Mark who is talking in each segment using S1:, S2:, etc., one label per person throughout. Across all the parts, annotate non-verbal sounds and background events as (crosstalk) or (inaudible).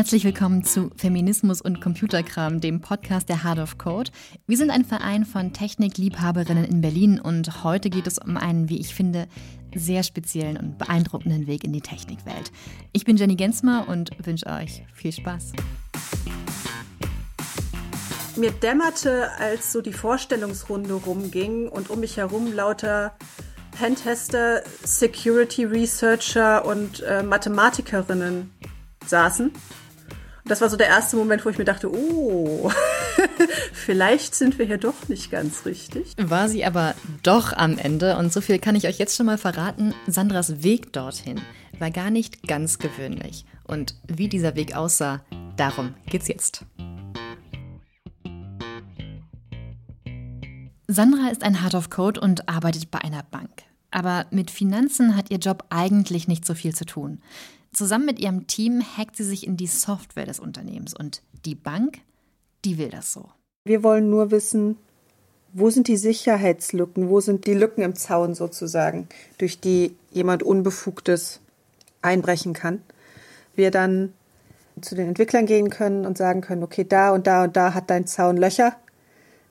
S1: Herzlich willkommen zu Feminismus und Computerkram, dem Podcast der Heart of Code. Wir sind ein Verein von Technikliebhaberinnen in Berlin und heute geht es um einen, wie ich finde, sehr speziellen und beeindruckenden Weg in die Technikwelt. Ich bin Jenny Gensmer und wünsche euch viel Spaß.
S2: Mir dämmerte, als so die Vorstellungsrunde rumging und um mich herum lauter Pentester, Security Researcher und äh, Mathematikerinnen saßen. Das war so der erste Moment, wo ich mir dachte, oh, (laughs) vielleicht sind wir hier doch nicht ganz richtig.
S1: War sie aber doch am Ende. Und so viel kann ich euch jetzt schon mal verraten. Sandras Weg dorthin war gar nicht ganz gewöhnlich. Und wie dieser Weg aussah, darum geht's jetzt. Sandra ist ein Heart of Code und arbeitet bei einer Bank. Aber mit Finanzen hat ihr Job eigentlich nicht so viel zu tun. Zusammen mit ihrem Team hackt sie sich in die Software des Unternehmens und die Bank, die will das so.
S2: Wir wollen nur wissen, wo sind die Sicherheitslücken, wo sind die Lücken im Zaun sozusagen, durch die jemand Unbefugtes einbrechen kann. Wir dann zu den Entwicklern gehen können und sagen können, okay, da und da und da hat dein Zaun Löcher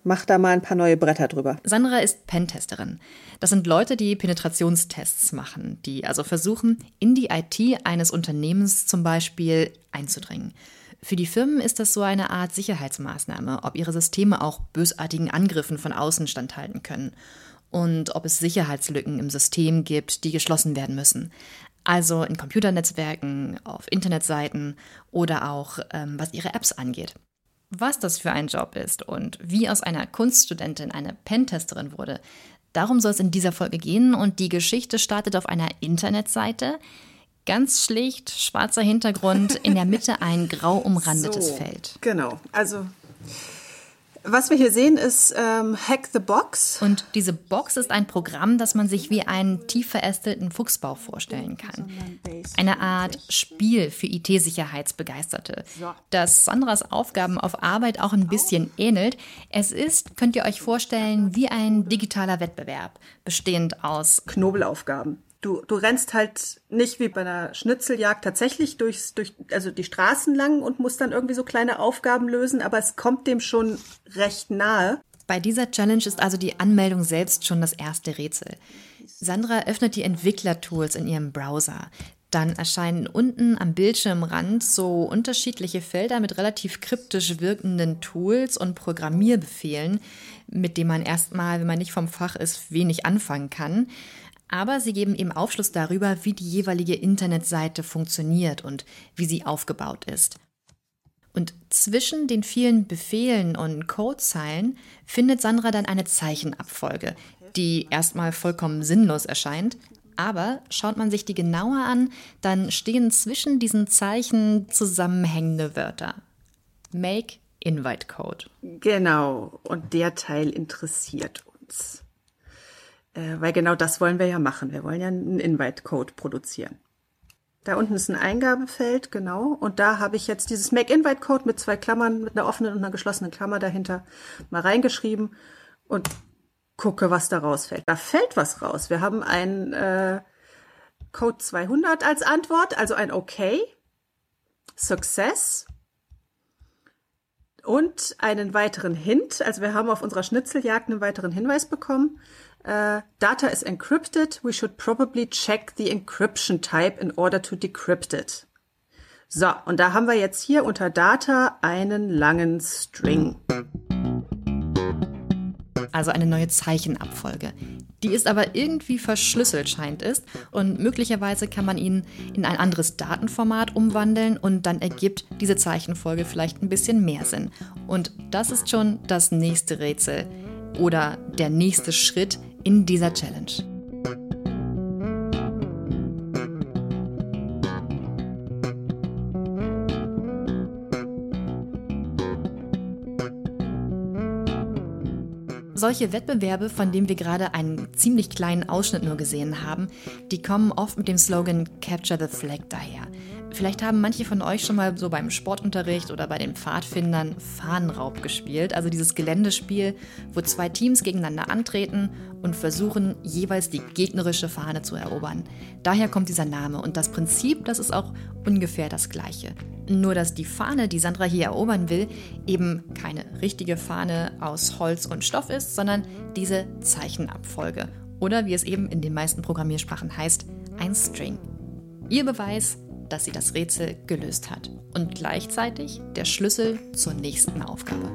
S2: mach da mal ein paar neue Bretter drüber.
S1: Sandra ist Pentesterin. Das sind Leute, die Penetrationstests machen, die also versuchen, in die IT eines Unternehmens zum Beispiel einzudringen. Für die Firmen ist das so eine Art Sicherheitsmaßnahme, ob ihre Systeme auch bösartigen Angriffen von außen standhalten können und ob es Sicherheitslücken im System gibt, die geschlossen werden müssen. Also in Computernetzwerken, auf Internetseiten oder auch ähm, was ihre Apps angeht. Was das für ein Job ist und wie aus einer Kunststudentin eine Pentesterin wurde, darum soll es in dieser Folge gehen und die Geschichte startet auf einer Internetseite. Ganz schlicht, schwarzer Hintergrund, in der Mitte ein grau umrandetes so, Feld.
S2: Genau, also was wir hier sehen, ist ähm, Hack the Box.
S1: Und diese Box ist ein Programm, das man sich wie einen tief verästelten Fuchsbau vorstellen kann. Eine Art Spiel für IT-Sicherheitsbegeisterte, das Sandras Aufgaben auf Arbeit auch ein bisschen ähnelt. Es ist, könnt ihr euch vorstellen, wie ein digitaler Wettbewerb, bestehend aus
S2: Knobelaufgaben du, du rennst halt nicht wie bei einer Schnitzeljagd tatsächlich durchs, durch, also die Straßen lang und musst dann irgendwie so kleine Aufgaben lösen, aber es kommt dem schon recht nahe.
S1: Bei dieser Challenge ist also die Anmeldung selbst schon das erste Rätsel. Sandra öffnet die Entwicklertools in ihrem Browser. Dann erscheinen unten am Bildschirmrand so unterschiedliche Felder mit relativ kryptisch wirkenden Tools und Programmierbefehlen, mit denen man erstmal, wenn man nicht vom Fach ist, wenig anfangen kann aber sie geben eben Aufschluss darüber, wie die jeweilige Internetseite funktioniert und wie sie aufgebaut ist. Und zwischen den vielen Befehlen und Codezeilen findet Sandra dann eine Zeichenabfolge, die erstmal vollkommen sinnlos erscheint, aber schaut man sich die genauer an, dann stehen zwischen diesen Zeichen zusammenhängende Wörter. Make Invite Code.
S2: Genau, und der Teil interessiert uns. Äh, weil genau das wollen wir ja machen. Wir wollen ja einen Invite-Code produzieren. Da unten ist ein Eingabefeld, genau. Und da habe ich jetzt dieses Make-Invite-Code mit zwei Klammern, mit einer offenen und einer geschlossenen Klammer dahinter mal reingeschrieben und gucke, was da rausfällt. Da fällt was raus. Wir haben ein äh, Code 200 als Antwort, also ein OK, Success und einen weiteren Hint. Also wir haben auf unserer Schnitzeljagd einen weiteren Hinweis bekommen. Uh, data is encrypted. We should probably check the encryption type in order to decrypt it. So, und da haben wir jetzt hier unter Data einen langen String.
S1: Also eine neue Zeichenabfolge. Die ist aber irgendwie verschlüsselt, scheint es. Und möglicherweise kann man ihn in ein anderes Datenformat umwandeln und dann ergibt diese Zeichenfolge vielleicht ein bisschen mehr Sinn. Und das ist schon das nächste Rätsel oder der nächste Schritt in dieser Challenge. Solche Wettbewerbe, von denen wir gerade einen ziemlich kleinen Ausschnitt nur gesehen haben, die kommen oft mit dem Slogan Capture the Flag daher. Vielleicht haben manche von euch schon mal so beim Sportunterricht oder bei den Pfadfindern Fahnenraub gespielt, also dieses Geländespiel, wo zwei Teams gegeneinander antreten und versuchen, jeweils die gegnerische Fahne zu erobern. Daher kommt dieser Name und das Prinzip, das ist auch ungefähr das gleiche. Nur dass die Fahne, die Sandra hier erobern will, eben keine richtige Fahne aus Holz und Stoff ist, sondern diese Zeichenabfolge. Oder wie es eben in den meisten Programmiersprachen heißt, ein String. Ihr Beweis, dass sie das Rätsel gelöst hat. Und gleichzeitig der Schlüssel zur nächsten Aufgabe.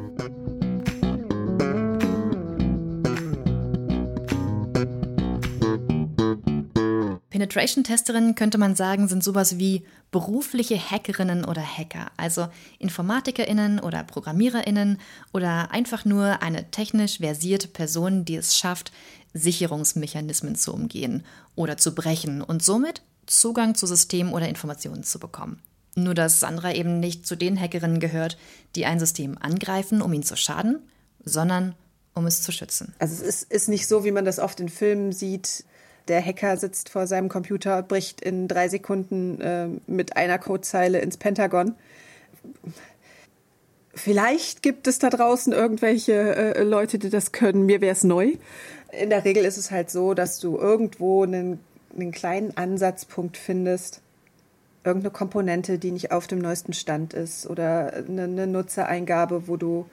S1: Penetration-Testerinnen könnte man sagen, sind sowas wie berufliche Hackerinnen oder Hacker, also InformatikerInnen oder ProgrammiererInnen oder einfach nur eine technisch versierte Person, die es schafft, Sicherungsmechanismen zu umgehen oder zu brechen und somit Zugang zu Systemen oder Informationen zu bekommen. Nur dass Sandra eben nicht zu den Hackerinnen gehört, die ein System angreifen, um ihn zu schaden, sondern um es zu schützen.
S2: Also es ist, ist nicht so, wie man das oft in Filmen sieht, der Hacker sitzt vor seinem Computer, bricht in drei Sekunden äh, mit einer Codezeile ins Pentagon. Vielleicht gibt es da draußen irgendwelche äh, Leute, die das können. Mir wäre es neu. In der Regel ist es halt so, dass du irgendwo einen, einen kleinen Ansatzpunkt findest, irgendeine Komponente, die nicht auf dem neuesten Stand ist oder eine, eine Nutzereingabe, wo du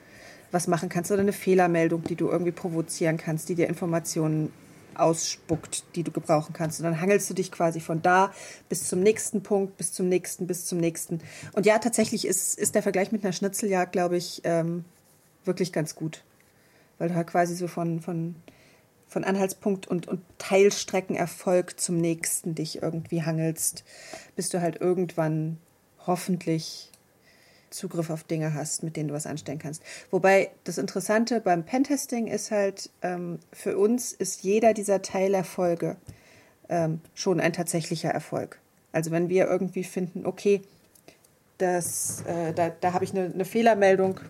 S2: was machen kannst oder eine Fehlermeldung, die du irgendwie provozieren kannst, die dir Informationen ausspuckt, die du gebrauchen kannst. Und dann hangelst du dich quasi von da bis zum nächsten Punkt, bis zum nächsten, bis zum nächsten. Und ja, tatsächlich ist, ist der Vergleich mit einer Schnitzeljagd, glaube ich, ähm, wirklich ganz gut. Weil du halt quasi so von, von, von Anhaltspunkt und, und Teilstreckenerfolg zum nächsten dich irgendwie hangelst, bis du halt irgendwann hoffentlich Zugriff auf Dinge hast, mit denen du was anstellen kannst. Wobei das Interessante beim Pentesting ist halt, ähm, für uns ist jeder dieser Teilerfolge ähm, schon ein tatsächlicher Erfolg. Also wenn wir irgendwie finden, okay, das, äh, da, da habe ich eine, eine, Fehlermeldung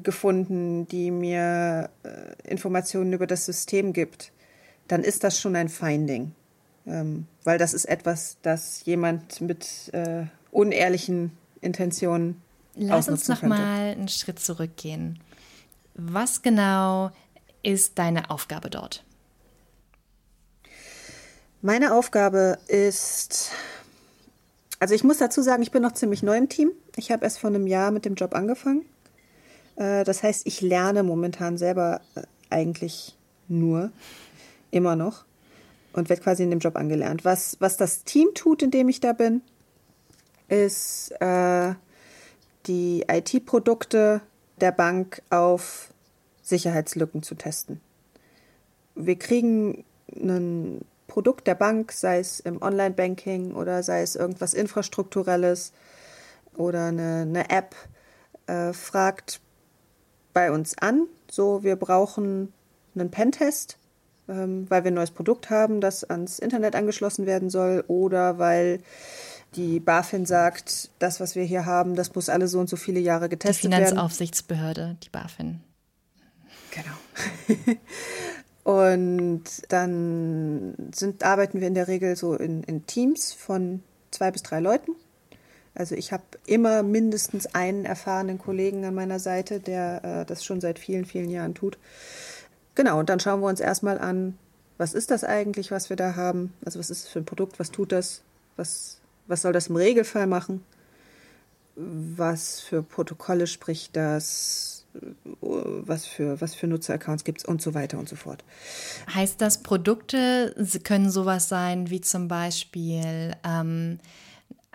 S2: gefunden, die mir äh, Informationen über das System gibt, dann ist das schon ein Finding. Ähm, weil das ist etwas, das jemand mit äh, unehrlichen Intentionen
S1: Lass uns noch könnte. mal einen Schritt zurückgehen. Was genau ist deine Aufgabe dort?
S2: Meine Aufgabe ist, also ich muss dazu sagen, ich bin noch ziemlich neu im Team. Ich habe erst vor einem Jahr mit dem Job angefangen. Äh, das heißt, ich lerne momentan selber äh, eigentlich nur, immer noch und werde quasi in dem Job angelernt. Was, was das Team tut, in dem ich da bin, ist äh, die IT-Produkte der Bank auf Sicherheitslücken zu testen. Wir kriegen ein Produkt der Bank, sei es im Online-Banking oder sei es irgendwas Infrastrukturelles oder eine, eine App, äh, fragt bei uns an, so wir brauchen einen Pentest, ähm, weil wir ein neues Produkt haben, das ans Internet angeschlossen werden soll oder weil die BaFin sagt, das, was wir hier haben, das muss alle so und so viele Jahre getestet werden.
S1: Die Finanzaufsichtsbehörde, die BaFin.
S2: Genau. (laughs) und dann sind, arbeiten wir in der Regel so in, in Teams von zwei bis drei Leuten. Also ich habe immer mindestens einen erfahrenen Kollegen an meiner Seite, der äh, das schon seit vielen, vielen Jahren tut. Genau, und dann schauen wir uns erstmal an, was ist das eigentlich, was wir da haben? Also was ist das für ein Produkt, was tut das? Was was soll das im Regelfall machen? Was für Protokolle spricht das? Was für, was für Nutzeraccounts gibt es und so weiter und so fort.
S1: Heißt das, Produkte können sowas sein wie zum Beispiel ähm,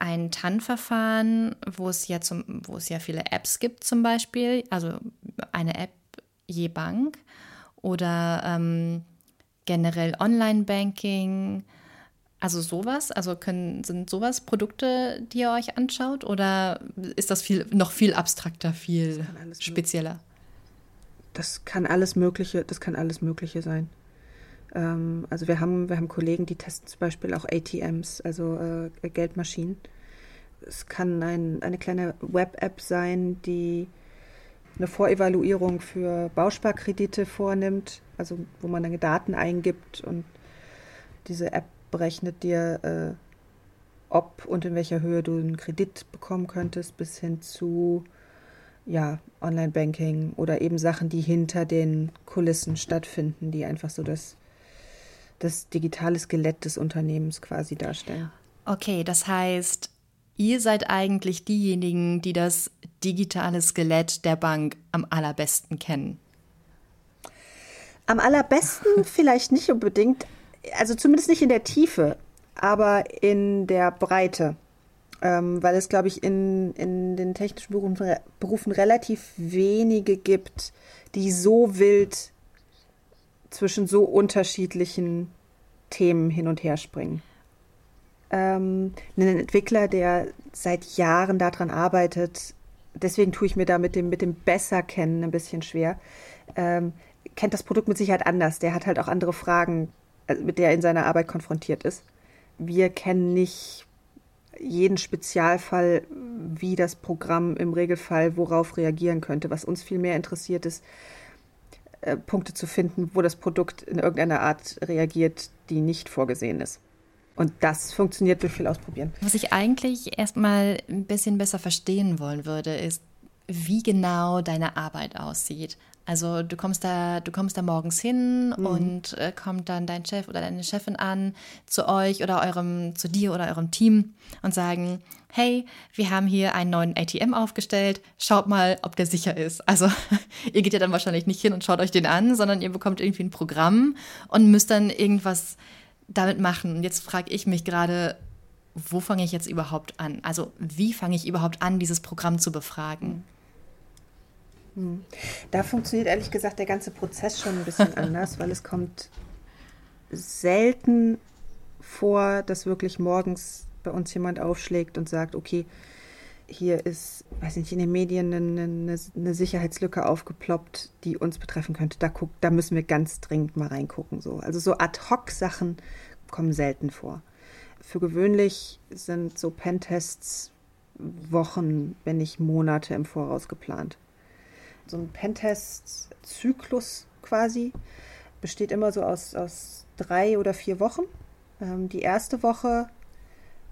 S1: ein TAN-Verfahren, wo es ja zum, wo es ja viele Apps gibt zum Beispiel, also eine App je Bank oder ähm, generell Online-Banking, also sowas, also können, sind sowas Produkte, die ihr euch anschaut oder ist das viel, noch viel abstrakter, viel das spezieller?
S2: Das kann alles Mögliche, das kann alles Mögliche sein. Ähm, also wir haben, wir haben Kollegen, die testen zum Beispiel auch ATMs, also äh, Geldmaschinen. Es kann ein, eine kleine Web-App sein, die eine Vorevaluierung für Bausparkredite vornimmt, also wo man dann Daten eingibt und diese App berechnet dir, äh, ob und in welcher Höhe du einen Kredit bekommen könntest, bis hin zu ja, Online-Banking oder eben Sachen, die hinter den Kulissen stattfinden, die einfach so das, das digitale Skelett des Unternehmens quasi darstellen.
S1: Okay, das heißt, Ihr seid eigentlich diejenigen, die das digitale Skelett der Bank am allerbesten kennen.
S2: Am allerbesten (laughs) vielleicht nicht unbedingt, also zumindest nicht in der Tiefe, aber in der Breite. Ähm, weil es, glaube ich, in, in den technischen Berufen, Berufen relativ wenige gibt, die so wild zwischen so unterschiedlichen Themen hin und her springen. Ähm, ein Entwickler, der seit Jahren daran arbeitet, deswegen tue ich mir da mit dem, mit dem besser kennen ein bisschen schwer, ähm, kennt das Produkt mit Sicherheit anders. Der hat halt auch andere Fragen, äh, mit der er in seiner Arbeit konfrontiert ist. Wir kennen nicht jeden Spezialfall, wie das Programm im Regelfall worauf reagieren könnte. Was uns viel mehr interessiert ist, äh, Punkte zu finden, wo das Produkt in irgendeiner Art reagiert, die nicht vorgesehen ist. Und das funktioniert durch viel Ausprobieren.
S1: Was ich eigentlich erstmal ein bisschen besser verstehen wollen würde, ist, wie genau deine Arbeit aussieht. Also du kommst da, du kommst da morgens hin mhm. und äh, kommt dann dein Chef oder deine Chefin an zu euch oder eurem, zu dir oder eurem Team und sagen, hey, wir haben hier einen neuen ATM aufgestellt, schaut mal, ob der sicher ist. Also (laughs) ihr geht ja dann wahrscheinlich nicht hin und schaut euch den an, sondern ihr bekommt irgendwie ein Programm und müsst dann irgendwas damit machen. Und jetzt frage ich mich gerade, wo fange ich jetzt überhaupt an? Also wie fange ich überhaupt an, dieses Programm zu befragen? Mhm.
S2: Hm. Da funktioniert ehrlich gesagt der ganze Prozess schon ein bisschen (laughs) anders, weil es kommt selten vor, dass wirklich morgens bei uns jemand aufschlägt und sagt, okay, hier ist, weiß nicht, in den Medien eine, eine, eine, Sicherheitslücke aufgeploppt, die uns betreffen könnte. Da, guck, da müssen wir ganz dringend mal reingucken. So. Also so Ad-Hoc-Sachen kommen selten vor. Für gewöhnlich sind so Pentests Wochen, wenn nicht Monate im Voraus geplant so ein Pentest-Zyklus quasi. Besteht immer so aus, aus drei oder vier Wochen. Ähm, die erste Woche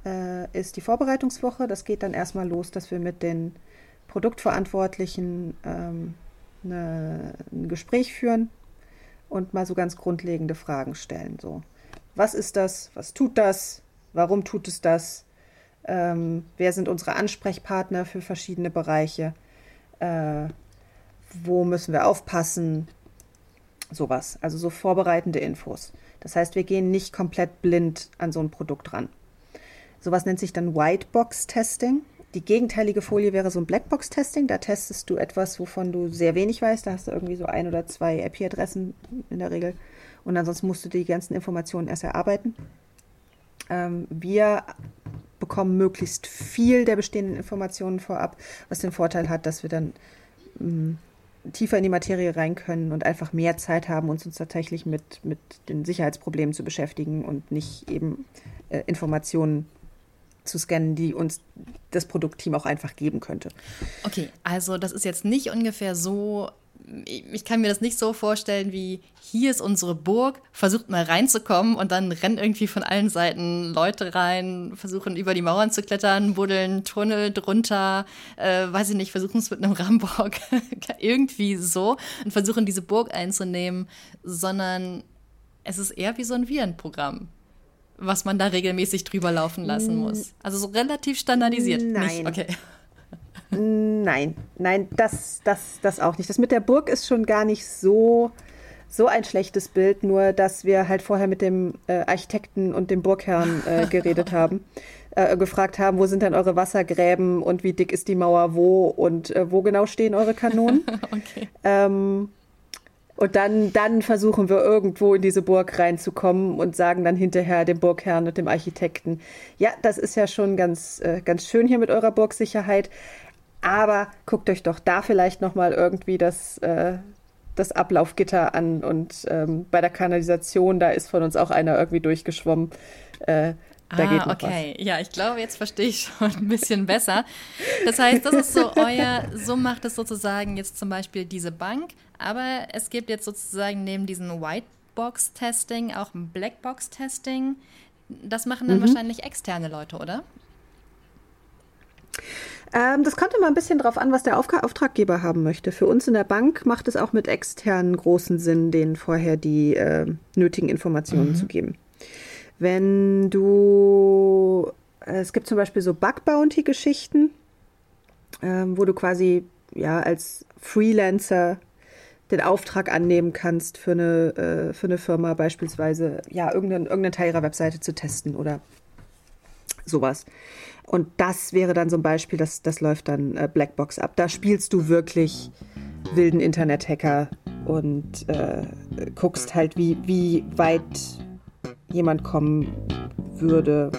S2: äh, ist die Vorbereitungswoche. Das geht dann erstmal los, dass wir mit den Produktverantwortlichen ähm, eine, ein Gespräch führen und mal so ganz grundlegende Fragen stellen. So, was ist das? Was tut das? Warum tut es das? Ähm, wer sind unsere Ansprechpartner für verschiedene Bereiche? Äh, wo müssen wir aufpassen, sowas. Also so vorbereitende Infos. Das heißt, wir gehen nicht komplett blind an so ein Produkt ran. Sowas nennt sich dann Whitebox-Testing. Die gegenteilige Folie wäre so ein Blackbox-Testing. Da testest du etwas, wovon du sehr wenig weißt. Da hast du irgendwie so ein oder zwei IP-Adressen in der Regel. Und ansonsten musst du die ganzen Informationen erst erarbeiten. Ähm, wir bekommen möglichst viel der bestehenden Informationen vorab, was den Vorteil hat, dass wir dann mm, tiefer in die Materie rein können und einfach mehr Zeit haben, uns, uns tatsächlich mit, mit den Sicherheitsproblemen zu beschäftigen und nicht eben äh, Informationen zu scannen, die uns das Produktteam auch einfach geben könnte.
S1: Okay, also das ist jetzt nicht ungefähr so ich kann mir das nicht so vorstellen, wie hier ist unsere Burg, versucht mal reinzukommen und dann rennen irgendwie von allen Seiten Leute rein, versuchen über die Mauern zu klettern, buddeln Tunnel drunter, äh, weiß ich nicht, versuchen es mit einem Rambock (laughs) irgendwie so und versuchen diese Burg einzunehmen, sondern es ist eher wie so ein Virenprogramm was man da regelmäßig drüber laufen lassen muss. Also so relativ standardisiert.
S2: Nein. Nicht? Okay. Nein, nein, das, das, das auch nicht. Das mit der Burg ist schon gar nicht so, so ein schlechtes Bild, nur dass wir halt vorher mit dem äh, Architekten und dem Burgherrn äh, (laughs) geredet haben, äh, gefragt haben, wo sind denn eure Wassergräben und wie dick ist die Mauer wo und äh, wo genau stehen eure Kanonen. (laughs) okay. Ähm, und dann, dann versuchen wir irgendwo in diese Burg reinzukommen und sagen dann hinterher dem Burgherrn und dem Architekten, ja, das ist ja schon ganz, äh, ganz schön hier mit eurer Burgsicherheit. Aber guckt euch doch da vielleicht nochmal irgendwie das, äh, das Ablaufgitter an und ähm, bei der Kanalisation, da ist von uns auch einer irgendwie durchgeschwommen. Äh, da ah,
S1: okay. Was. Ja, ich glaube, jetzt verstehe ich schon ein bisschen besser. Das heißt, das ist so (laughs) euer, so macht es sozusagen jetzt zum Beispiel diese Bank, aber es gibt jetzt sozusagen neben diesem Whitebox-Testing auch ein Blackbox-Testing. Das machen dann mhm. wahrscheinlich externe Leute, oder?
S2: Ähm, das kommt immer ein bisschen drauf an, was der Auf Auftraggeber haben möchte. Für uns in der Bank macht es auch mit externen großen Sinn, denen vorher die äh, nötigen Informationen mhm. zu geben. Wenn du es gibt zum Beispiel so Bug-Bounty-Geschichten, ähm, wo du quasi ja als Freelancer den Auftrag annehmen kannst, für eine, äh, für eine Firma beispielsweise ja irgendeinen, irgendeinen Teil ihrer Webseite zu testen oder sowas. Und das wäre dann ein Beispiel, das, das läuft dann äh, Blackbox ab. Da spielst du wirklich wilden Internet-Hacker und äh, guckst halt, wie, wie weit jemand kommen würde.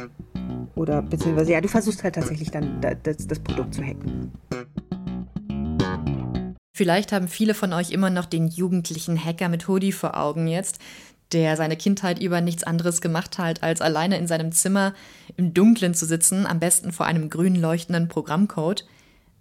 S2: Oder beziehungsweise, ja, du versuchst halt tatsächlich dann das, das Produkt zu hacken.
S1: Vielleicht haben viele von euch immer noch den jugendlichen Hacker mit Hoodie vor Augen jetzt, der seine Kindheit über nichts anderes gemacht hat, als alleine in seinem Zimmer im Dunkeln zu sitzen, am besten vor einem grün leuchtenden Programmcode.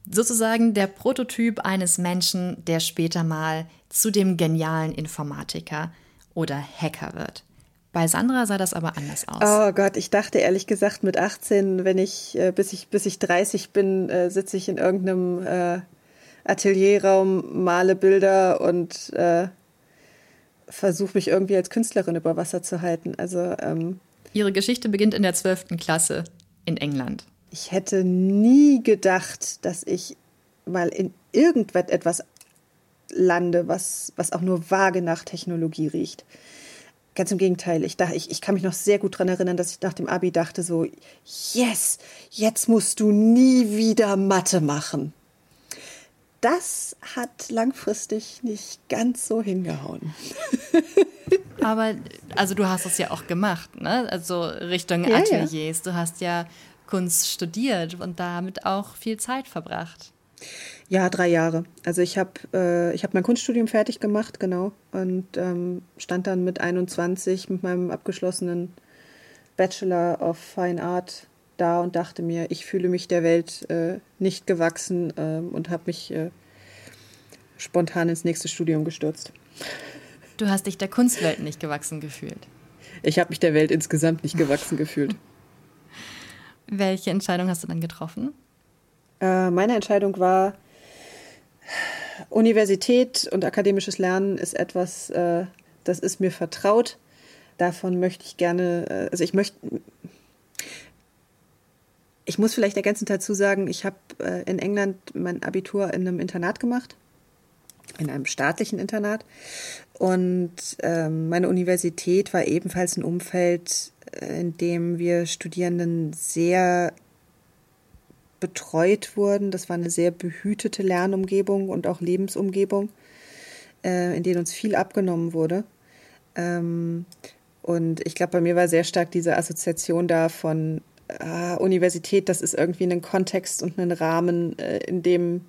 S1: Sozusagen der Prototyp eines Menschen, der später mal zu dem genialen Informatiker oder Hacker wird. Bei Sandra sah das aber anders aus.
S2: Oh Gott, ich dachte ehrlich gesagt mit 18, wenn ich äh, bis ich bis ich 30 bin, äh, sitze ich in irgendeinem äh, Atelierraum, male Bilder und äh, versuche mich irgendwie als Künstlerin über Wasser zu halten. Also ähm,
S1: Ihre Geschichte beginnt in der 12. Klasse in England.
S2: Ich hätte nie gedacht, dass ich mal in irgendetwas lande, was, was auch nur vage nach Technologie riecht. Ganz im Gegenteil, ich, dachte, ich, ich kann mich noch sehr gut daran erinnern, dass ich nach dem Abi dachte so, yes, jetzt musst du nie wieder Mathe machen das hat langfristig nicht ganz so hingehauen. (laughs)
S1: Aber also du hast es ja auch gemacht, ne? Also Richtung ja, Ateliers. Ja. Du hast ja Kunst studiert und damit auch viel Zeit verbracht.
S2: Ja, drei Jahre. Also ich habe äh, ich mein Kunststudium fertig gemacht, genau, und ähm, stand dann mit 21 mit meinem abgeschlossenen Bachelor of Fine Art da und dachte mir, ich fühle mich der Welt äh, nicht gewachsen äh, und habe mich äh, spontan ins nächste Studium gestürzt.
S1: Du hast dich der Kunstwelt nicht gewachsen gefühlt.
S2: Ich habe mich der Welt insgesamt nicht gewachsen gefühlt. (laughs)
S1: Welche Entscheidung hast du dann getroffen?
S2: Äh, meine Entscheidung war, Universität und akademisches Lernen ist etwas, äh, das ist mir vertraut. Davon möchte ich gerne, äh, also ich möchte, ich muss vielleicht ergänzend dazu sagen, ich habe äh, in England mein Abitur in einem Internat gemacht, in einem staatlichen Internat. Und ähm, meine Universität war ebenfalls ein Umfeld, äh, in dem wir Studierenden sehr betreut wurden. Das war eine sehr behütete Lernumgebung und auch Lebensumgebung, äh, in denen uns viel abgenommen wurde. Ähm, und ich glaube, bei mir war sehr stark diese Assoziation da von äh, Universität, das ist irgendwie ein Kontext und ein Rahmen, äh, in dem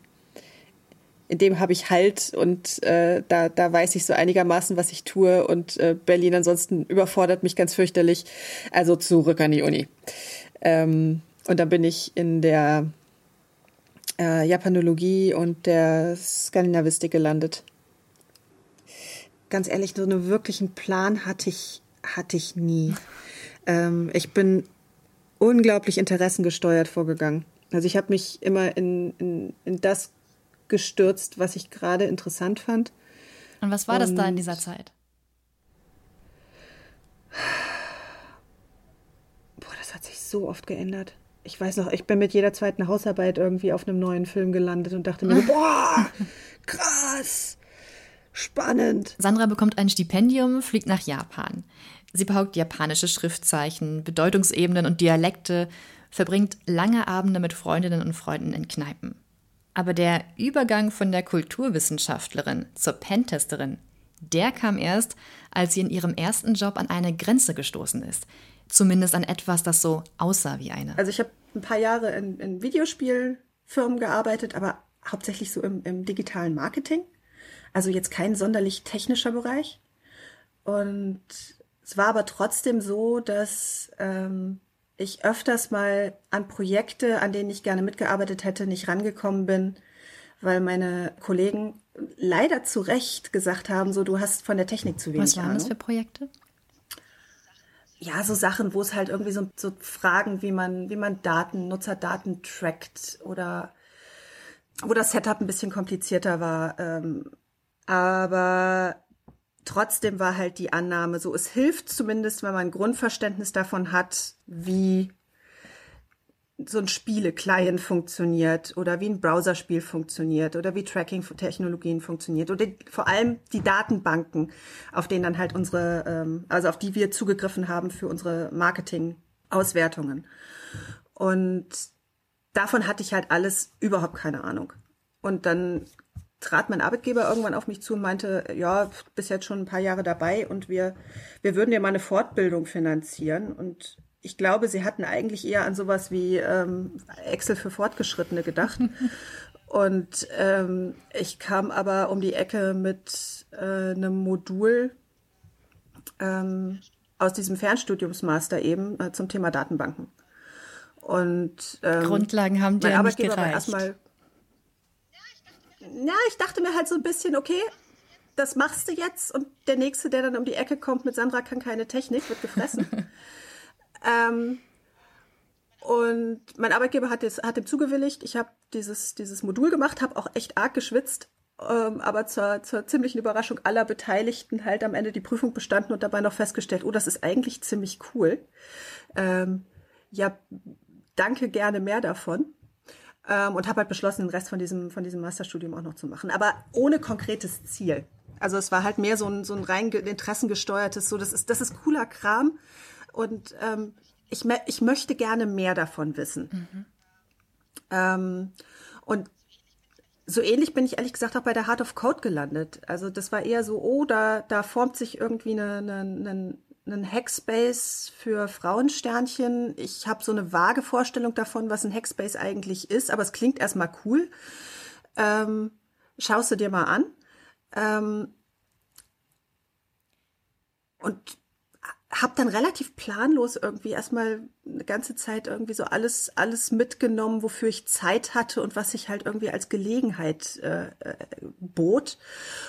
S2: in dem habe ich Halt und äh, da, da weiß ich so einigermaßen, was ich tue und äh, Berlin ansonsten überfordert mich ganz fürchterlich. Also zurück an die Uni. Ähm, und dann bin ich in der äh, Japanologie und der Skandinavistik gelandet. Ganz ehrlich, so einen wirklichen Plan hatte ich, hatte ich nie. Ähm, ich bin unglaublich interessengesteuert vorgegangen. Also ich habe mich immer in, in, in das gestürzt, was ich gerade interessant fand.
S1: Und was war Und das da in dieser Zeit?
S2: Boah, das hat sich so oft geändert. Ich weiß noch, ich bin mit jeder zweiten Hausarbeit irgendwie auf einem neuen Film gelandet und dachte mir, (laughs) boah, krass, spannend.
S1: Sandra bekommt ein Stipendium, fliegt nach Japan. Sie behaupt japanische Schriftzeichen, Bedeutungsebenen und Dialekte, verbringt lange Abende mit Freundinnen und Freunden in Kneipen. Aber der Übergang von der Kulturwissenschaftlerin zur Pentesterin, der kam erst, als sie in ihrem ersten Job an eine Grenze gestoßen ist. Zumindest an etwas, das so aussah wie eine.
S2: Also ich habe ein paar Jahre in, in, Videospielfirmen gearbeitet, aber hauptsächlich so im, im digitalen Marketing. Also jetzt kein sonderlich technischer Bereich. Und es war aber trotzdem so, dass ähm, ich öfters mal an Projekte, an denen ich gerne mitgearbeitet hätte, nicht rangekommen bin, weil meine Kollegen leider zu Recht gesagt haben, so du hast von der Technik zu wenig
S1: Was waren Ahnung. das für Projekte?
S2: Ja, so Sachen, wo es halt irgendwie so, so Fragen, wie man, wie man Daten, Nutzerdaten trackt oder wo das Setup ein bisschen komplizierter war. Ähm, aber trotzdem war halt die Annahme so, es hilft zumindest, wenn man ein Grundverständnis davon hat, wie so ein Spiele-Client funktioniert oder wie ein Browserspiel funktioniert oder wie Tracking-Technologien funktioniert oder vor allem die Datenbanken, auf denen dann halt unsere, ähm, also auf die wir zugegriffen haben für unsere Marketing-Auswertungen. Und davon hatte ich halt alles überhaupt keine Ahnung. Und dann trat mein Arbeitgeber irgendwann auf mich zu und meinte, ja, bist jetzt schon ein paar Jahre dabei und wir, wir würden dir mal eine Fortbildung finanzieren. Und ich glaube, sie hatten eigentlich eher an sowas wie ähm, Excel für Fortgeschrittene gedacht. (laughs) und ähm, ich kam aber um die Ecke mit äh, einem Modul ähm, aus diesem Fernstudiumsmaster eben äh, zum Thema Datenbanken. Und
S1: ähm, Grundlagen haben dir nicht gereicht. Erstmal,
S2: ja, ich dachte mir halt so ein bisschen, okay, das machst du jetzt und der nächste, der dann um die Ecke kommt mit Sandra kann keine Technik, wird gefressen. (laughs) ähm, und mein Arbeitgeber hat, das, hat dem zugewilligt. Ich habe dieses, dieses Modul gemacht, habe auch echt arg geschwitzt, ähm, aber zur, zur ziemlichen Überraschung aller Beteiligten halt am Ende die Prüfung bestanden und dabei noch festgestellt, oh, das ist eigentlich ziemlich cool. Ähm, ja, danke gerne mehr davon ähm, und habe halt beschlossen, den Rest von diesem, von diesem Masterstudium auch noch zu machen. Aber ohne konkretes Ziel. Also es war halt mehr so ein, so ein rein interessengesteuertes, so das ist, das ist cooler Kram. Und ähm, ich, ich möchte gerne mehr davon wissen. Mhm. Ähm, und so ähnlich bin ich ehrlich gesagt auch bei der Heart of Code gelandet. Also das war eher so, oh, da, da formt sich irgendwie eine, eine, eine einen Hackspace für Frauensternchen. Ich habe so eine vage Vorstellung davon, was ein Hackspace eigentlich ist, aber es klingt erstmal cool. Ähm, schaust du dir mal an. Ähm, und habe dann relativ planlos irgendwie erstmal eine ganze Zeit irgendwie so alles alles mitgenommen, wofür ich Zeit hatte und was sich halt irgendwie als Gelegenheit äh, äh, bot.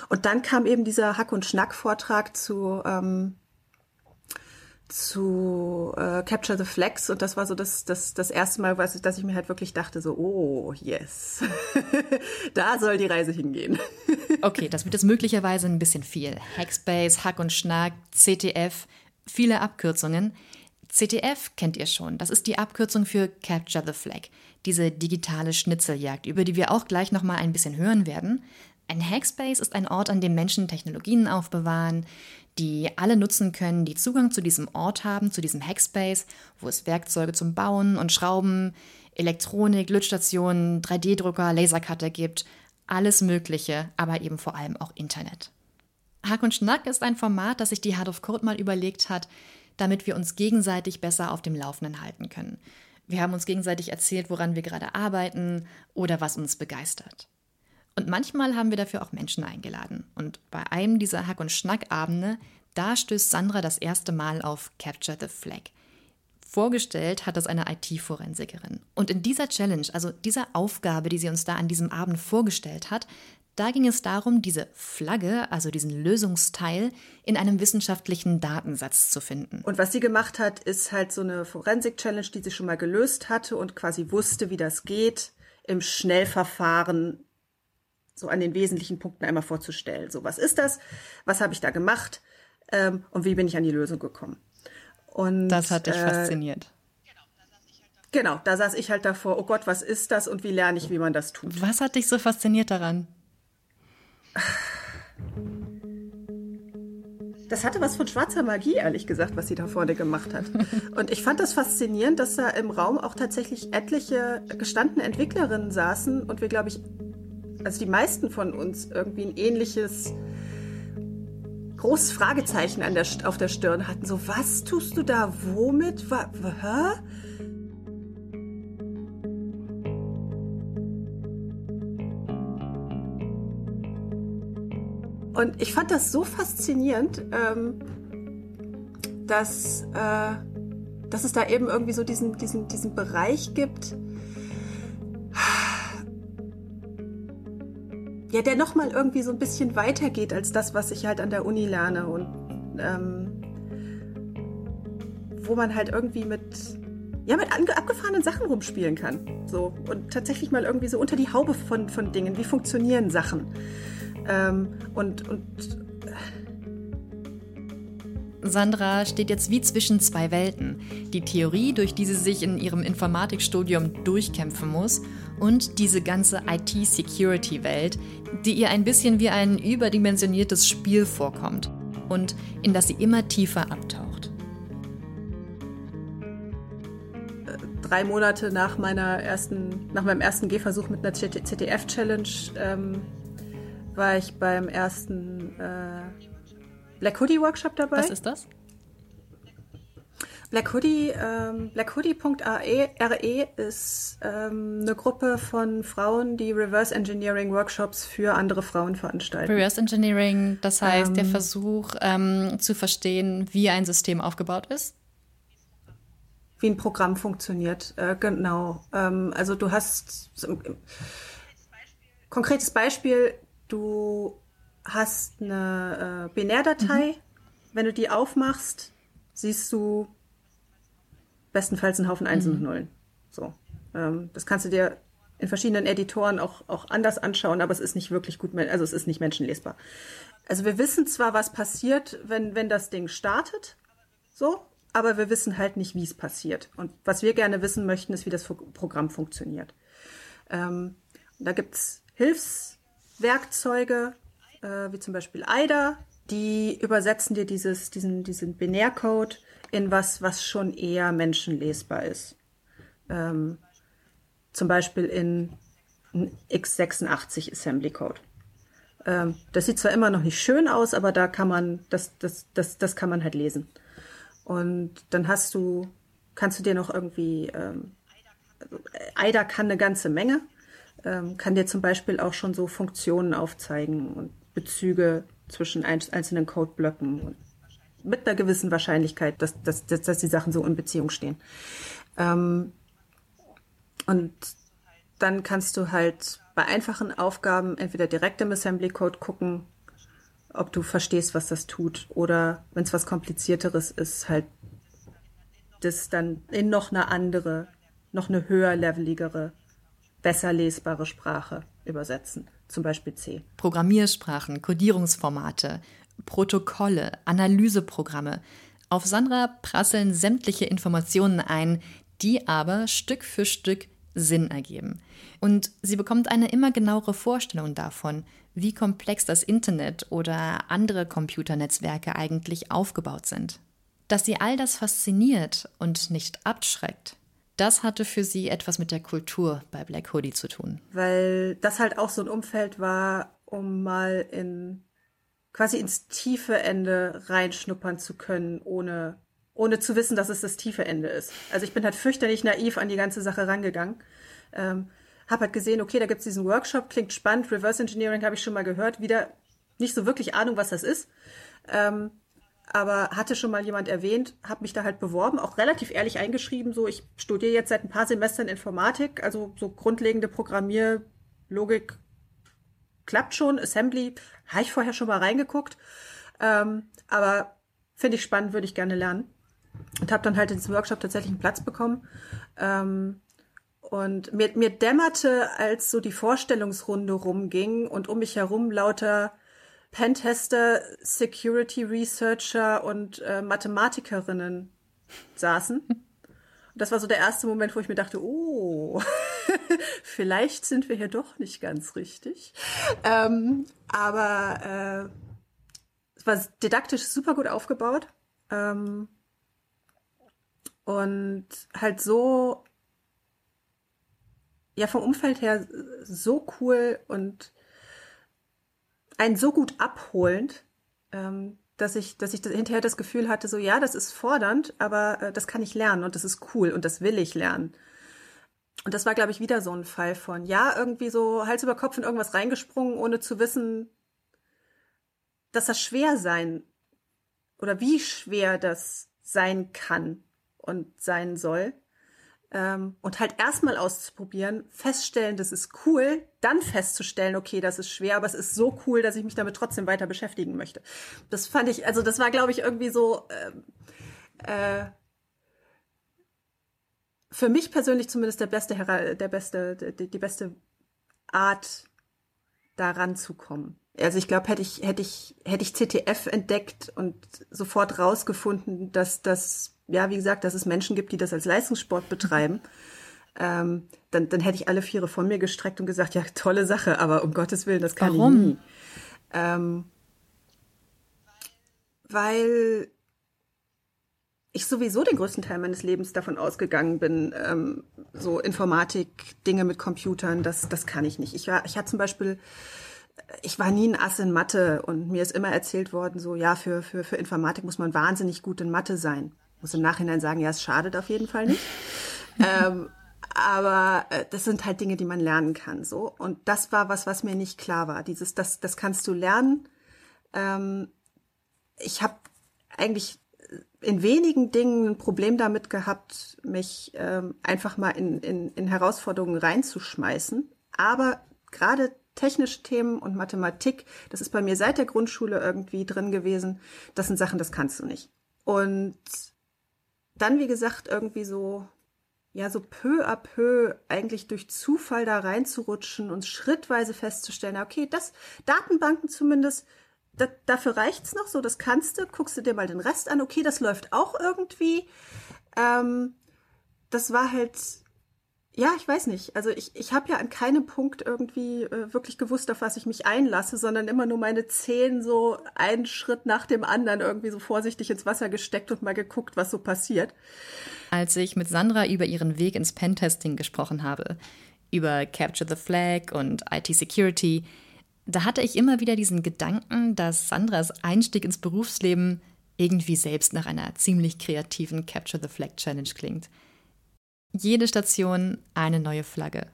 S2: Und dann kam eben dieser Hack und Schnack Vortrag zu ähm, zu äh, Capture the Flags und das war so das, das, das erste Mal, was, dass ich mir halt wirklich dachte, so, oh, yes, (laughs) da soll die Reise hingehen. (laughs)
S1: okay, das wird jetzt möglicherweise ein bisschen viel. Hackspace, Hack und Schnack, CTF, viele Abkürzungen. CTF kennt ihr schon, das ist die Abkürzung für Capture the Flag, diese digitale Schnitzeljagd, über die wir auch gleich nochmal ein bisschen hören werden. Ein Hackspace ist ein Ort, an dem Menschen Technologien aufbewahren, die alle nutzen können, die Zugang zu diesem Ort haben, zu diesem Hackspace, wo es Werkzeuge zum Bauen und Schrauben, Elektronik, Lötstationen, 3D-Drucker, Lasercutter gibt, alles Mögliche, aber eben vor allem auch Internet. Hack und Schnack ist ein Format, das sich die Hard of Code mal überlegt hat, damit wir uns gegenseitig besser auf dem Laufenden halten können. Wir haben uns gegenseitig erzählt, woran wir gerade arbeiten oder was uns begeistert. Und manchmal haben wir dafür auch Menschen eingeladen. Und bei einem dieser Hack- und Schnackabende, da stößt Sandra das erste Mal auf Capture the Flag. Vorgestellt hat das eine IT-Forensikerin. Und in dieser Challenge, also dieser Aufgabe, die sie uns da an diesem Abend vorgestellt hat, da ging es darum, diese Flagge, also diesen Lösungsteil, in einem wissenschaftlichen Datensatz zu finden.
S2: Und was sie gemacht hat, ist halt so eine Forensik-Challenge, die sie schon mal gelöst hatte und quasi wusste, wie das geht, im Schnellverfahren so an den wesentlichen Punkten einmal vorzustellen. So, was ist das? Was habe ich da gemacht? Ähm, und wie bin ich an die Lösung gekommen?
S1: Und das hat dich äh, fasziniert.
S2: Genau, da saß ich halt davor, oh Gott, was ist das und wie lerne ich, wie man das tut?
S1: Was hat dich so fasziniert daran?
S2: Das hatte was von schwarzer Magie, ehrlich gesagt, was sie da vorne gemacht hat. Und ich fand das faszinierend, dass da im Raum auch tatsächlich etliche gestandene Entwicklerinnen saßen und wir, glaube ich, also die meisten von uns irgendwie ein ähnliches großes Fragezeichen der, auf der Stirn hatten. So, was tust du da? Womit? Wa, hä? Und ich fand das so faszinierend, ähm, dass, äh, dass es da eben irgendwie so diesen, diesen, diesen Bereich gibt, ja, der nochmal irgendwie so ein bisschen weitergeht als das, was ich halt an der Uni lerne und ähm, wo man halt irgendwie mit ja mit abgefahrenen Sachen rumspielen kann, so. Und tatsächlich mal irgendwie so unter die Haube von von Dingen, wie funktionieren Sachen? Ähm, und und
S1: Sandra steht jetzt wie zwischen zwei Welten. Die Theorie, durch die sie sich in ihrem Informatikstudium durchkämpfen muss, und diese ganze IT-Security-Welt, die ihr ein bisschen wie ein überdimensioniertes Spiel vorkommt und in das sie immer tiefer abtaucht.
S2: Drei Monate nach meiner ersten, nach meinem ersten Gehversuch mit einer CTF-Challenge ähm, war ich beim ersten äh, Black Hoodie Workshop dabei.
S1: Was ist das?
S2: Black Hoodie, ähm, blackhoodie.re ist ähm, eine Gruppe von Frauen, die Reverse Engineering Workshops für andere Frauen veranstalten.
S1: Reverse Engineering, das heißt ähm, der Versuch ähm, zu verstehen, wie ein System aufgebaut ist?
S2: Wie ein Programm funktioniert, äh, genau. Ähm, also du hast, so, konkretes Beispiel, du hast eine äh, Binärdatei. Mhm. Wenn du die aufmachst, siehst du bestenfalls einen Haufen Einsen mhm. und Nullen. So. Ähm, das kannst du dir in verschiedenen Editoren auch, auch anders anschauen, aber es ist nicht wirklich gut, also es ist nicht menschenlesbar. Also wir wissen zwar, was passiert, wenn, wenn das Ding startet, so, aber wir wissen halt nicht, wie es passiert. Und was wir gerne wissen möchten, ist, wie das Programm funktioniert. Ähm, da gibt's Hilfswerkzeuge, äh, wie zum Beispiel AIDA, die übersetzen dir dieses, diesen, diesen Binärcode in was, was schon eher menschenlesbar ist. Ähm, zum Beispiel in x86 Assembly Code. Ähm, das sieht zwar immer noch nicht schön aus, aber da kann man, das, das, das, das kann man halt lesen. Und dann hast du, kannst du dir noch irgendwie, ähm, AIDA kann eine ganze Menge, ähm, kann dir zum Beispiel auch schon so Funktionen aufzeigen und Bezüge zwischen einzelnen Codeblöcken und mit einer gewissen Wahrscheinlichkeit, dass, dass, dass, dass die Sachen so in Beziehung stehen. Ähm, und dann kannst du halt bei einfachen Aufgaben entweder direkt im Assembly Code gucken, ob du verstehst, was das tut, oder wenn es was komplizierteres ist, halt das dann in noch eine andere, noch eine höher leveligere, besser lesbare Sprache übersetzen zum Beispiel C.
S1: Programmiersprachen, Codierungsformate, Protokolle, Analyseprogramme. Auf Sandra prasseln sämtliche Informationen ein, die aber Stück für Stück Sinn ergeben. Und sie bekommt eine immer genauere Vorstellung davon, wie komplex das Internet oder andere Computernetzwerke eigentlich aufgebaut sind. Dass sie all das fasziniert und nicht abschreckt, das hatte für sie etwas mit der Kultur bei Black Hoodie zu tun.
S2: Weil das halt auch so ein Umfeld war, um mal in quasi ins tiefe Ende reinschnuppern zu können, ohne, ohne zu wissen, dass es das tiefe Ende ist. Also ich bin halt fürchterlich naiv an die ganze Sache rangegangen. Ähm, hab halt gesehen, okay, da gibt's diesen Workshop, klingt spannend, Reverse Engineering habe ich schon mal gehört, wieder nicht so wirklich Ahnung, was das ist. Ähm, aber hatte schon mal jemand erwähnt, habe mich da halt beworben, auch relativ ehrlich eingeschrieben, so ich studiere jetzt seit ein paar Semestern Informatik, also so grundlegende Programmierlogik klappt schon, Assembly habe ich vorher schon mal reingeguckt, ähm, aber finde ich spannend, würde ich gerne lernen und habe dann halt in diesem Workshop tatsächlich einen Platz bekommen. Ähm, und mir, mir dämmerte, als so die Vorstellungsrunde rumging und um mich herum lauter Pentester, Security Researcher und äh, Mathematikerinnen saßen. (laughs) Das war so der erste Moment, wo ich mir dachte, oh, (laughs) vielleicht sind wir hier doch nicht ganz richtig. Ähm, aber äh, es war didaktisch super gut aufgebaut. Ähm, und halt so, ja, vom Umfeld her so cool und einen so gut abholend, ähm, dass ich, dass ich hinterher das Gefühl hatte, so ja, das ist fordernd, aber äh, das kann ich lernen und das ist cool und das will ich lernen. Und das war, glaube ich, wieder so ein Fall von, ja, irgendwie so Hals über Kopf in irgendwas reingesprungen, ohne zu wissen, dass das schwer sein oder wie schwer das sein kann und sein soll ähm, und halt erstmal auszuprobieren, feststellen, das ist cool, dann festzustellen, okay, das ist schwer, aber es ist so cool, dass ich mich damit trotzdem weiter beschäftigen möchte. Das fand ich, also das war, glaube ich, irgendwie so ähm, äh, für mich persönlich zumindest der beste, der beste, die, die beste Art, da ranzukommen. Also ich glaube, hätte ich, hätte ich, hätte ich CTF entdeckt und sofort rausgefunden, dass das, ja, wie gesagt, dass es Menschen gibt, die das als Leistungssport betreiben, (laughs) ähm, dann, dann hätte ich alle Viere von mir gestreckt und gesagt, ja, tolle Sache, aber um Gottes Willen, das kann Warum? ich nie. Ähm, weil ich sowieso den größten Teil meines Lebens davon ausgegangen bin, ähm, so Informatik, Dinge mit Computern, das, das kann ich nicht. Ich war, ich hatte zum Beispiel, ich war nie ein Ass in Mathe und mir ist immer erzählt worden, so ja, für, für, für Informatik muss man wahnsinnig gut in Mathe sein. Ich muss im Nachhinein sagen, ja, es schadet auf jeden Fall nicht. (laughs) ähm, aber äh, das sind halt Dinge, die man lernen kann, so. Und das war was, was mir nicht klar war. Dieses, das, das kannst du lernen. Ähm, ich habe eigentlich in wenigen Dingen ein Problem damit gehabt, mich ähm, einfach mal in, in, in Herausforderungen reinzuschmeißen. Aber gerade technische Themen und Mathematik, das ist bei mir seit der Grundschule irgendwie drin gewesen. Das sind Sachen, das kannst du nicht. Und dann, wie gesagt, irgendwie so, ja, so peu à peu eigentlich durch Zufall da reinzurutschen und schrittweise festzustellen, okay, das Datenbanken zumindest, da, dafür reicht's noch so, das kannst du, guckst du dir mal den Rest an, okay, das läuft auch irgendwie. Ähm, das war halt, ja, ich weiß nicht. Also ich, ich habe ja an keinem Punkt irgendwie äh, wirklich gewusst, auf was ich mich einlasse, sondern immer nur meine Zehen so einen Schritt nach dem anderen irgendwie so vorsichtig ins Wasser gesteckt und mal geguckt, was so passiert.
S1: Als ich mit Sandra über ihren Weg ins Pentesting gesprochen habe, über Capture the Flag und IT Security, da hatte ich immer wieder diesen Gedanken, dass Sandras Einstieg ins Berufsleben irgendwie selbst nach einer ziemlich kreativen Capture the Flag Challenge klingt. Jede Station eine neue Flagge.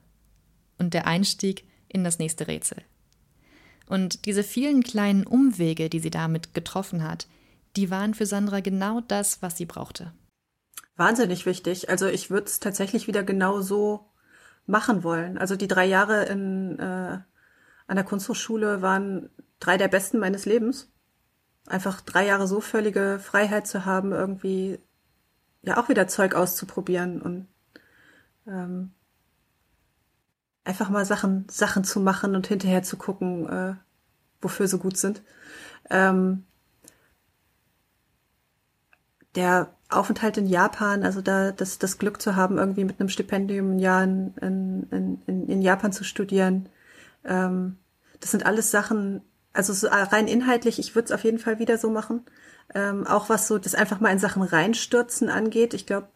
S1: Und der Einstieg in das nächste Rätsel. Und diese vielen kleinen Umwege, die sie damit getroffen hat, die waren für Sandra genau das, was sie brauchte.
S2: Wahnsinnig wichtig. Also ich würde es tatsächlich wieder genau so machen wollen. Also die drei Jahre in äh, an der Kunsthochschule waren drei der besten meines Lebens. Einfach drei Jahre so völlige Freiheit zu haben, irgendwie ja auch wieder Zeug auszuprobieren und ähm, einfach mal Sachen, Sachen zu machen und hinterher zu gucken, äh, wofür sie gut sind. Ähm, der Aufenthalt in Japan, also da das, das Glück zu haben, irgendwie mit einem Stipendium ein Jahr in, in, in, in Japan zu studieren, ähm, das sind alles Sachen, also so rein inhaltlich, ich würde es auf jeden Fall wieder so machen. Ähm, auch was so das einfach mal in Sachen reinstürzen angeht. Ich glaube,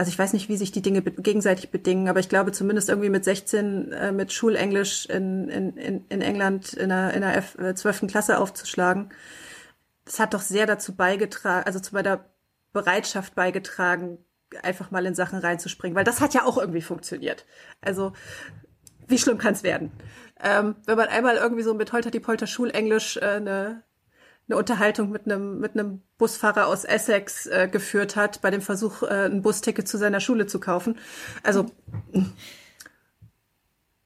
S2: also ich weiß nicht, wie sich die Dinge be gegenseitig bedingen, aber ich glaube zumindest irgendwie mit 16 äh, mit Schulenglisch in, in, in, in England in der, in der F 12. Äh, Klasse aufzuschlagen, das hat doch sehr dazu beigetragen, also zu meiner Bereitschaft beigetragen, einfach mal in Sachen reinzuspringen, weil das hat ja auch irgendwie funktioniert. Also wie schlimm kann es werden? Ähm, wenn man einmal irgendwie so mit Holter die Polter Schulenglisch äh, eine, eine Unterhaltung mit einem mit einem Busfahrer aus Essex äh, geführt hat bei dem Versuch äh, ein Busticket zu seiner Schule zu kaufen. Also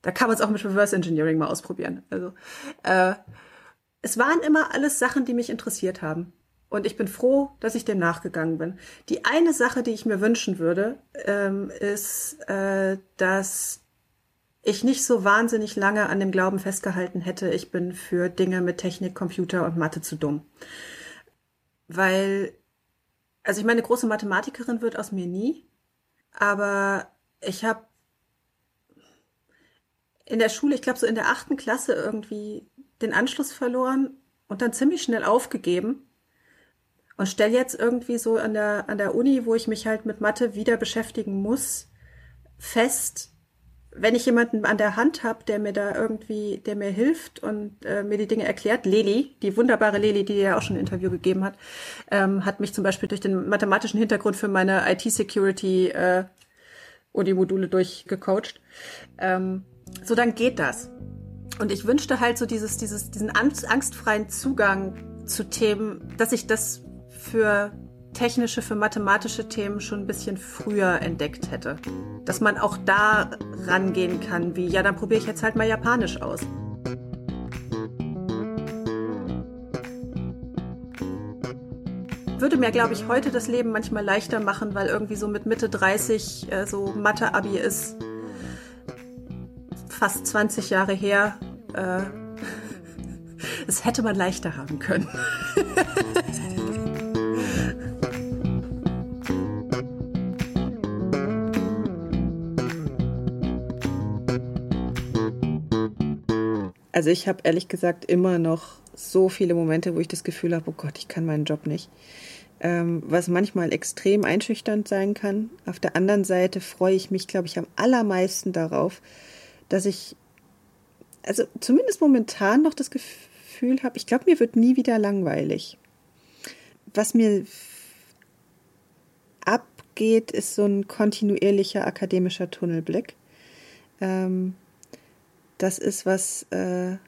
S2: da kann man es auch mit Reverse Engineering mal ausprobieren. Also äh, es waren immer alles Sachen, die mich interessiert haben. Und ich bin froh, dass ich dem nachgegangen bin. Die eine Sache, die ich mir wünschen würde, ähm, ist, äh, dass ich nicht so wahnsinnig lange an dem Glauben festgehalten hätte, ich bin für Dinge mit Technik, Computer und Mathe zu dumm. Weil, also ich meine, eine große Mathematikerin wird aus mir nie, aber ich habe in der Schule, ich glaube so in der achten Klasse irgendwie den Anschluss verloren und dann ziemlich schnell aufgegeben und stell jetzt irgendwie so an der an der Uni, wo ich mich halt mit Mathe wieder beschäftigen muss, fest, wenn ich jemanden an der Hand habe, der mir da irgendwie, der mir hilft und äh, mir die Dinge erklärt, Leli, die wunderbare Leli, die ja auch schon ein Interview gegeben hat, ähm, hat mich zum Beispiel durch den mathematischen Hintergrund für meine IT-Security äh, Uni-Module durchgecoacht. Ähm, so dann geht das. Und ich wünschte halt so dieses, dieses, diesen angstfreien Zugang zu Themen, dass ich das für technische, für mathematische Themen schon ein bisschen früher entdeckt hätte. Dass man auch da rangehen kann, wie, ja, dann probiere ich jetzt halt mal Japanisch aus. Würde mir, glaube ich, heute das Leben manchmal leichter machen, weil irgendwie so mit Mitte 30 äh, so Mathe-Abi ist fast 20 Jahre her. Äh, (laughs) es hätte man leichter haben können. (laughs) Also ich habe ehrlich gesagt immer noch so viele Momente, wo ich das Gefühl habe, oh Gott, ich kann meinen Job nicht. Ähm, was manchmal extrem einschüchternd sein kann. Auf der anderen Seite freue ich mich, glaube ich, am allermeisten darauf, dass ich, also zumindest momentan noch das Gefühl habe, ich glaube, mir wird nie wieder langweilig. Was mir abgeht, ist so ein kontinuierlicher akademischer Tunnelblick. Ähm, das ist was, äh,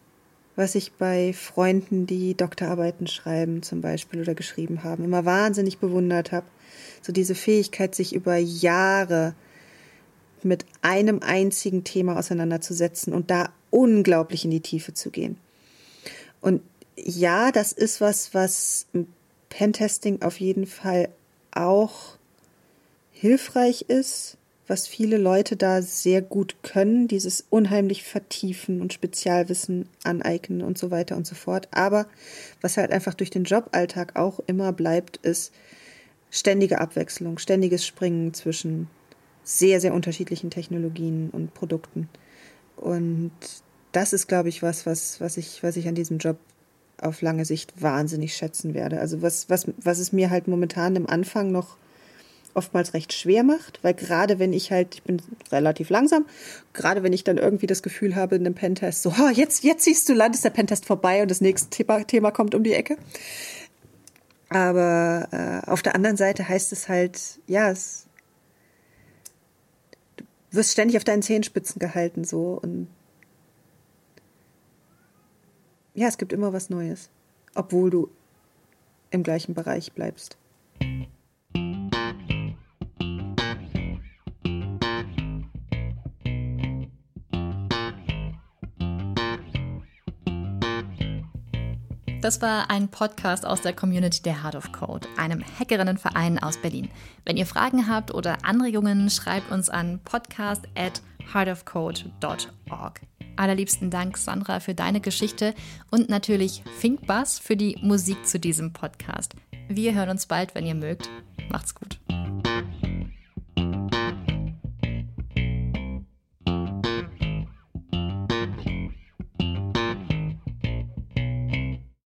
S2: was ich bei Freunden, die Doktorarbeiten schreiben zum Beispiel oder geschrieben haben, immer wahnsinnig bewundert habe. So diese Fähigkeit, sich über Jahre mit einem einzigen Thema auseinanderzusetzen und da unglaublich in die Tiefe zu gehen. Und ja, das ist was, was Pentesting auf jeden Fall auch hilfreich ist, was viele Leute da sehr gut können, dieses unheimlich vertiefen und Spezialwissen aneignen und so weiter und so fort. Aber was halt einfach durch den Joballtag auch immer bleibt, ist ständige Abwechslung, ständiges Springen zwischen sehr, sehr unterschiedlichen Technologien und Produkten. Und das ist, glaube ich, was, was, was ich, was ich an diesem Job auf lange Sicht wahnsinnig schätzen werde. Also was, was, was es mir halt momentan im Anfang noch oftmals recht schwer macht, weil gerade wenn ich halt, ich bin relativ langsam, gerade wenn ich dann irgendwie das Gefühl habe in einem Pentest, so, oh, jetzt, jetzt siehst du Land, ist der Pentest vorbei und das nächste Thema, Thema kommt um die Ecke. Aber äh, auf der anderen Seite heißt es halt, ja, es, du wirst ständig auf deinen Zehenspitzen gehalten, so und ja, es gibt immer was Neues, obwohl du im gleichen Bereich bleibst.
S1: Das war ein Podcast aus der Community der Heart of Code, einem Hackerinnenverein aus Berlin. Wenn ihr Fragen habt oder Anregungen, schreibt uns an podcast at heartofcode.org. Allerliebsten Dank, Sandra, für deine Geschichte und natürlich Thinkbus für die Musik zu diesem Podcast. Wir hören uns bald, wenn ihr mögt. Macht's gut.